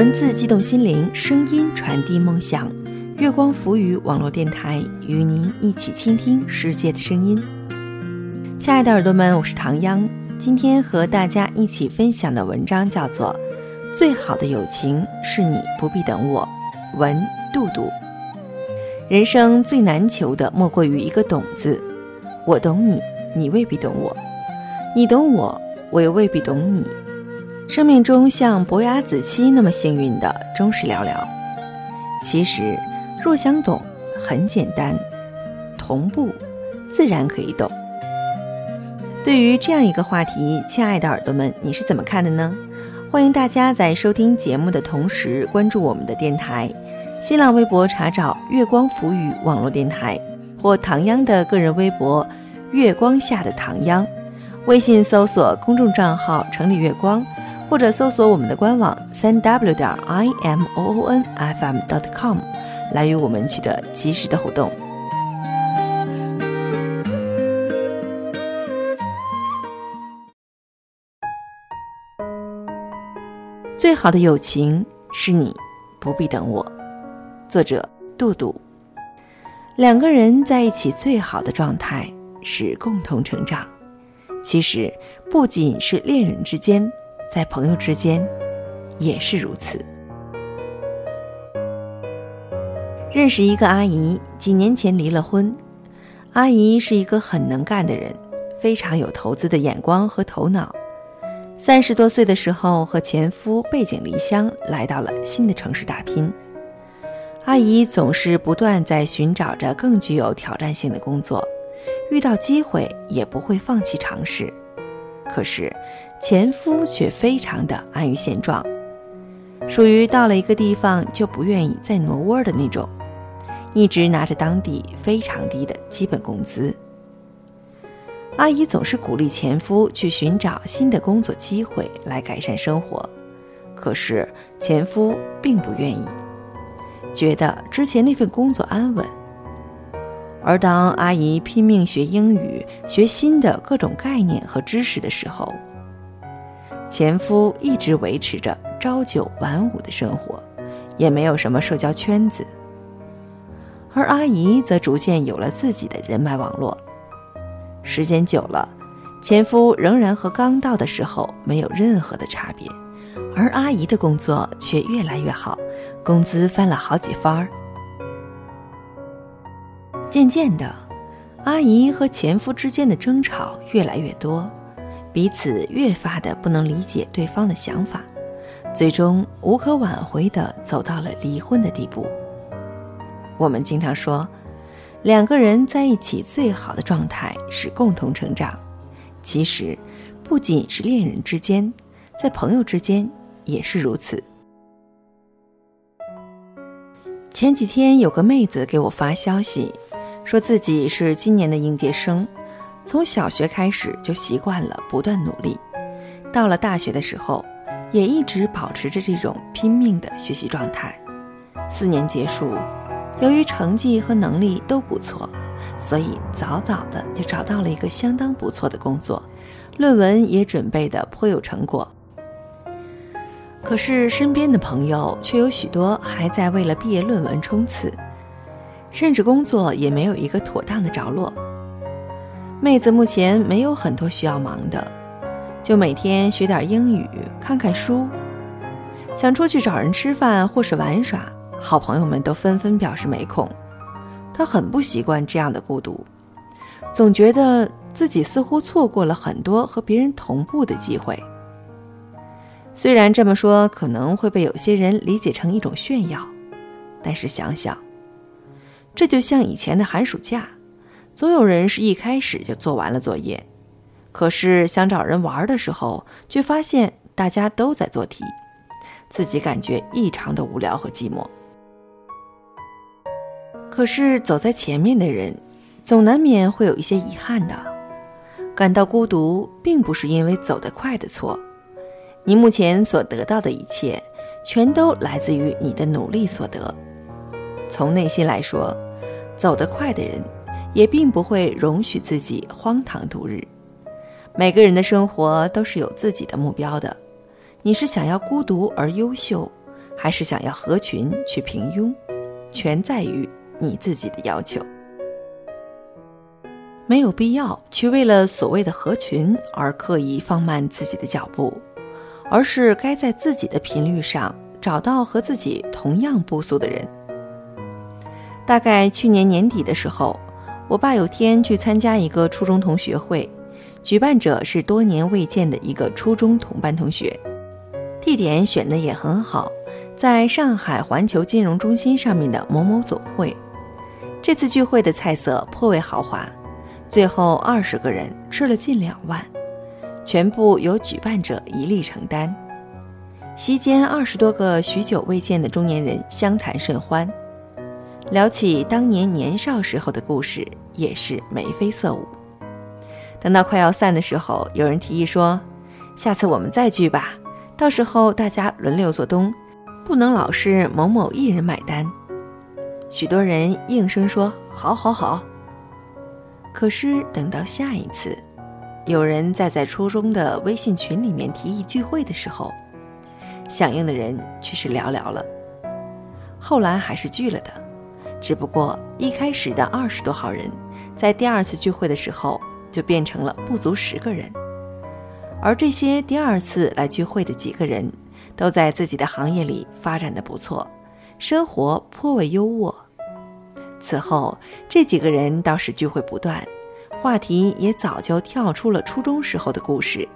文字激动心灵，声音传递梦想。月光浮语网络电台与您一起倾听世界的声音。亲爱的耳朵们，我是唐央。今天和大家一起分享的文章叫做《最好的友情是你不必等我》，文杜杜。人生最难求的莫过于一个“懂”字。我懂你，你未必懂我；你懂我，我又未必懂你。生命中像伯牙子期那么幸运的，终是寥寥。其实。若想懂，很简单，同步，自然可以懂。对于这样一个话题，亲爱的耳朵们，你是怎么看的呢？欢迎大家在收听节目的同时关注我们的电台，新浪微博查找“月光浮语网络电台”或唐央的个人微博“月光下的唐央”，微信搜索公众账号“城里月光”，或者搜索我们的官网三 w 点 i m o o n f m dot com。来与我们取得及时的互动。最好的友情是你不必等我。作者：杜杜。两个人在一起最好的状态是共同成长。其实不仅是恋人之间，在朋友之间也是如此。认识一个阿姨，几年前离了婚。阿姨是一个很能干的人，非常有投资的眼光和头脑。三十多岁的时候，和前夫背井离乡，来到了新的城市打拼。阿姨总是不断在寻找着更具有挑战性的工作，遇到机会也不会放弃尝试。可是，前夫却非常的安于现状，属于到了一个地方就不愿意再挪窝的那种。一直拿着当地非常低的基本工资，阿姨总是鼓励前夫去寻找新的工作机会来改善生活，可是前夫并不愿意，觉得之前那份工作安稳。而当阿姨拼命学英语、学新的各种概念和知识的时候，前夫一直维持着朝九晚五的生活，也没有什么社交圈子。而阿姨则逐渐有了自己的人脉网络，时间久了，前夫仍然和刚到的时候没有任何的差别，而阿姨的工作却越来越好，工资翻了好几番儿。渐渐的，阿姨和前夫之间的争吵越来越多，彼此越发的不能理解对方的想法，最终无可挽回的走到了离婚的地步。我们经常说，两个人在一起最好的状态是共同成长。其实，不仅是恋人之间，在朋友之间也是如此。前几天有个妹子给我发消息，说自己是今年的应届生，从小学开始就习惯了不断努力，到了大学的时候，也一直保持着这种拼命的学习状态。四年结束。由于成绩和能力都不错，所以早早的就找到了一个相当不错的工作，论文也准备的颇有成果。可是身边的朋友却有许多还在为了毕业论文冲刺，甚至工作也没有一个妥当的着落。妹子目前没有很多需要忙的，就每天学点英语，看看书，想出去找人吃饭或是玩耍。好朋友们都纷纷表示没空，她很不习惯这样的孤独，总觉得自己似乎错过了很多和别人同步的机会。虽然这么说可能会被有些人理解成一种炫耀，但是想想，这就像以前的寒暑假，总有人是一开始就做完了作业，可是想找人玩的时候，却发现大家都在做题，自己感觉异常的无聊和寂寞。可是走在前面的人，总难免会有一些遗憾的。感到孤独，并不是因为走得快的错。你目前所得到的一切，全都来自于你的努力所得。从内心来说，走得快的人，也并不会容许自己荒唐度日。每个人的生活都是有自己的目标的。你是想要孤独而优秀，还是想要合群去平庸，全在于你自己的要求。没有必要去为了所谓的合群而刻意放慢自己的脚步，而是该在自己的频率上找到和自己同样步速的人。大概去年年底的时候，我爸有天去参加一个初中同学会，举办者是多年未见的一个初中同班同学，地点选的也很好，在上海环球金融中心上面的某某总会。这次聚会的菜色颇为豪华。最后二十个人吃了近两万，全部由举办者一力承担。席间二十多个许久未见的中年人相谈甚欢，聊起当年年少时候的故事，也是眉飞色舞。等到快要散的时候，有人提议说：“下次我们再聚吧，到时候大家轮流做东，不能老是某某一人买单。”许多人应声说：“好，好，好。”可是等到下一次，有人再在初中的微信群里面提议聚会的时候，响应的人却是寥寥了。后来还是聚了的，只不过一开始的二十多号人，在第二次聚会的时候就变成了不足十个人。而这些第二次来聚会的几个人，都在自己的行业里发展的不错，生活颇为优渥。此后，这几个人倒是聚会不断，话题也早就跳出了初中时候的故事，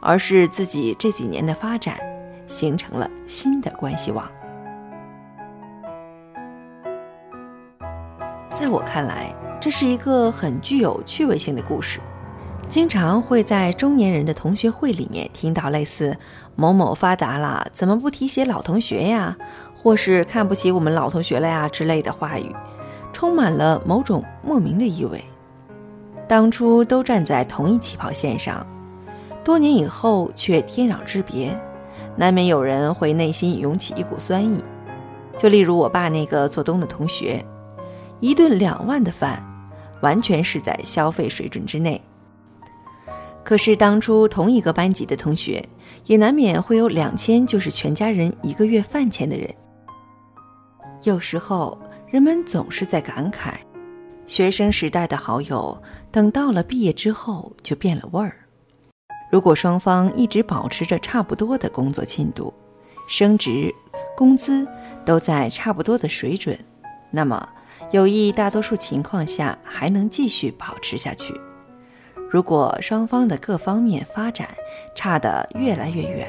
而是自己这几年的发展，形成了新的关系网。在我看来，这是一个很具有趣味性的故事，经常会在中年人的同学会里面听到类似“某某发达了，怎么不提携老同学呀”或是“看不起我们老同学了呀”之类的话语。充满了某种莫名的意味。当初都站在同一起跑线上，多年以后却天壤之别，难免有人会内心涌起一股酸意。就例如我爸那个做东的同学，一顿两万的饭，完全是在消费水准之内。可是当初同一个班级的同学，也难免会有两千就是全家人一个月饭钱的人。有时候。人们总是在感慨，学生时代的好友，等到了毕业之后就变了味儿。如果双方一直保持着差不多的工作进度、升职、工资都在差不多的水准，那么友谊大多数情况下还能继续保持下去。如果双方的各方面发展差得越来越远，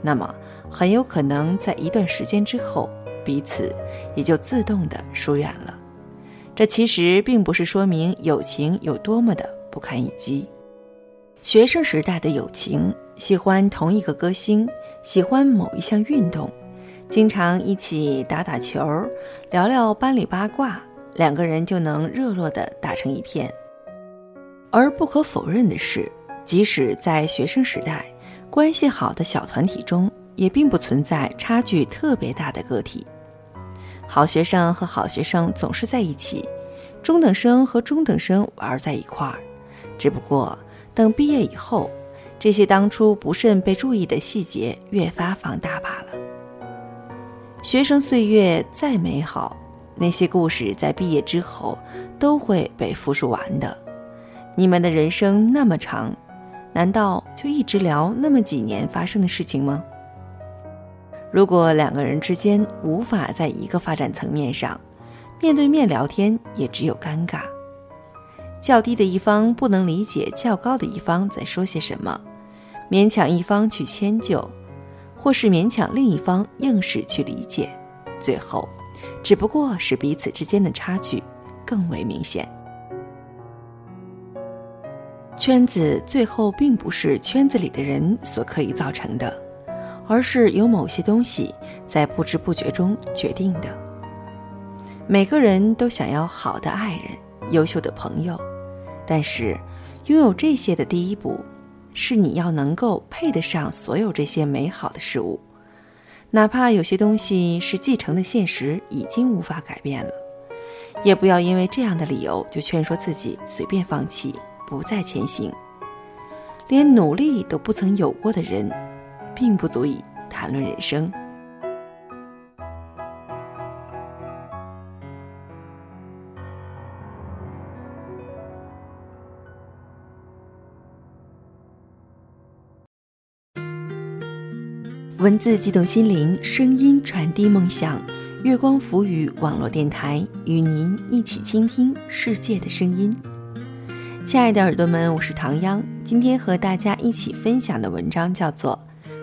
那么很有可能在一段时间之后。彼此也就自动的疏远了。这其实并不是说明友情有多么的不堪一击。学生时代的友情，喜欢同一个歌星，喜欢某一项运动，经常一起打打球，聊聊班里八卦，两个人就能热络的打成一片。而不可否认的是，即使在学生时代，关系好的小团体中，也并不存在差距特别大的个体。好学生和好学生总是在一起，中等生和中等生玩在一块儿，只不过等毕业以后，这些当初不慎被注意的细节越发放大罢了。学生岁月再美好，那些故事在毕业之后都会被复述完的。你们的人生那么长，难道就一直聊那么几年发生的事情吗？如果两个人之间无法在一个发展层面上面对面聊天，也只有尴尬。较低的一方不能理解较高的一方在说些什么，勉强一方去迁就，或是勉强另一方硬是去理解，最后只不过使彼此之间的差距更为明显。圈子最后并不是圈子里的人所可以造成的。而是由某些东西在不知不觉中决定的。每个人都想要好的爱人、优秀的朋友，但是拥有这些的第一步，是你要能够配得上所有这些美好的事物，哪怕有些东西是继承的现实已经无法改变了，也不要因为这样的理由就劝说自己随便放弃，不再前行。连努力都不曾有过的人。并不足以谈论人生。文字激动心灵，声音传递梦想。月光浮语网络电台与您一起倾听世界的声音。亲爱的耳朵们，我是唐央。今天和大家一起分享的文章叫做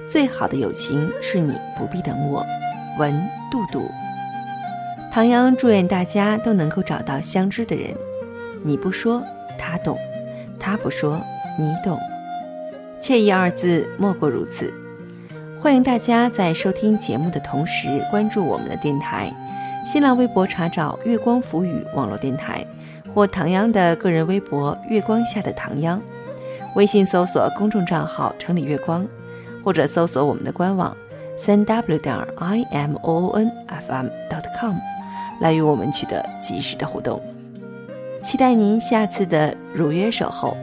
《最好的友情是你不必等我》，文杜杜。唐央祝愿大家都能够找到相知的人。你不说，他懂；他不说，你懂。惬意二字，莫过如此。欢迎大家在收听节目的同时关注我们的电台，新浪微博查找“月光浮语”网络电台，或唐央的个人微博“月光下的唐央”，微信搜索公众账号“城里月光”，或者搜索我们的官网三 w 点 i m o o n f m dot com，来与我们取得及时的互动。期待您下次的如约守候。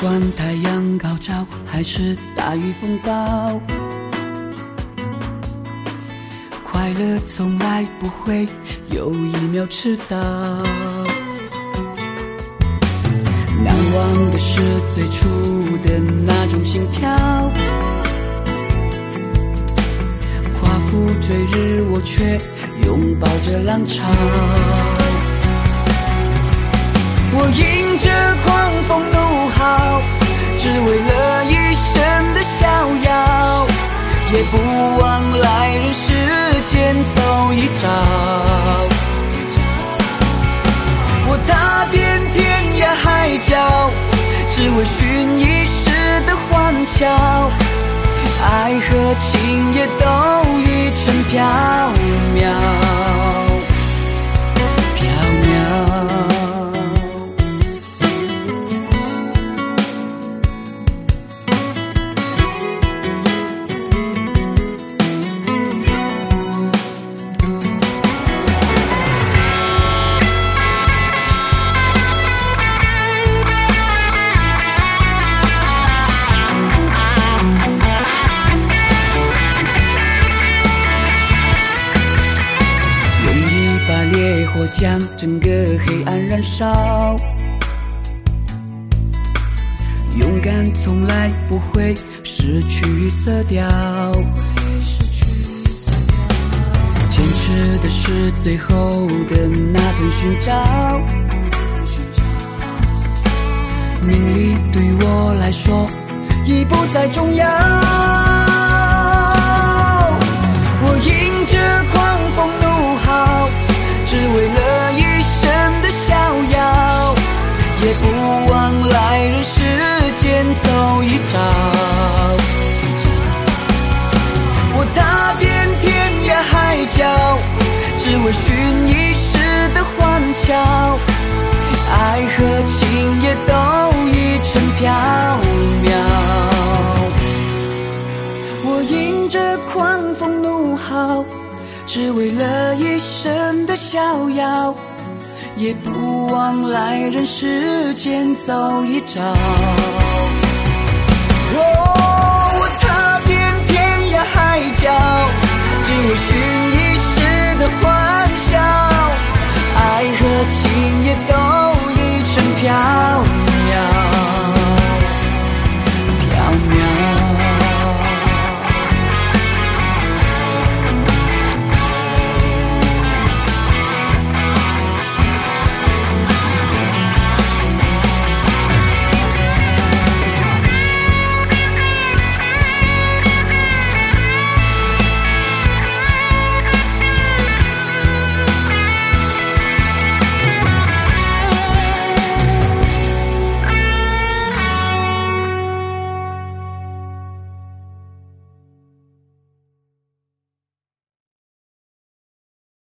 管太阳高照还是大雨风暴，快乐从来不会有一秒迟到。难忘的是最初的那种心跳，夸父追日，我却拥抱着浪潮。我迎着狂风寻一时的欢笑。爱和情也都已成飘渺。燃烧，勇敢从来不会失去色调，坚持的是最后的那份寻找。名利对我来说已不再重要，我迎着狂风怒号。只为了寻一时的欢笑。爱和情也都已成缥缈。我迎着狂风怒号。只为了一生的逍遥，也不枉来人世间走一遭。我踏遍天涯海角，只为寻一时的欢。爱和情也都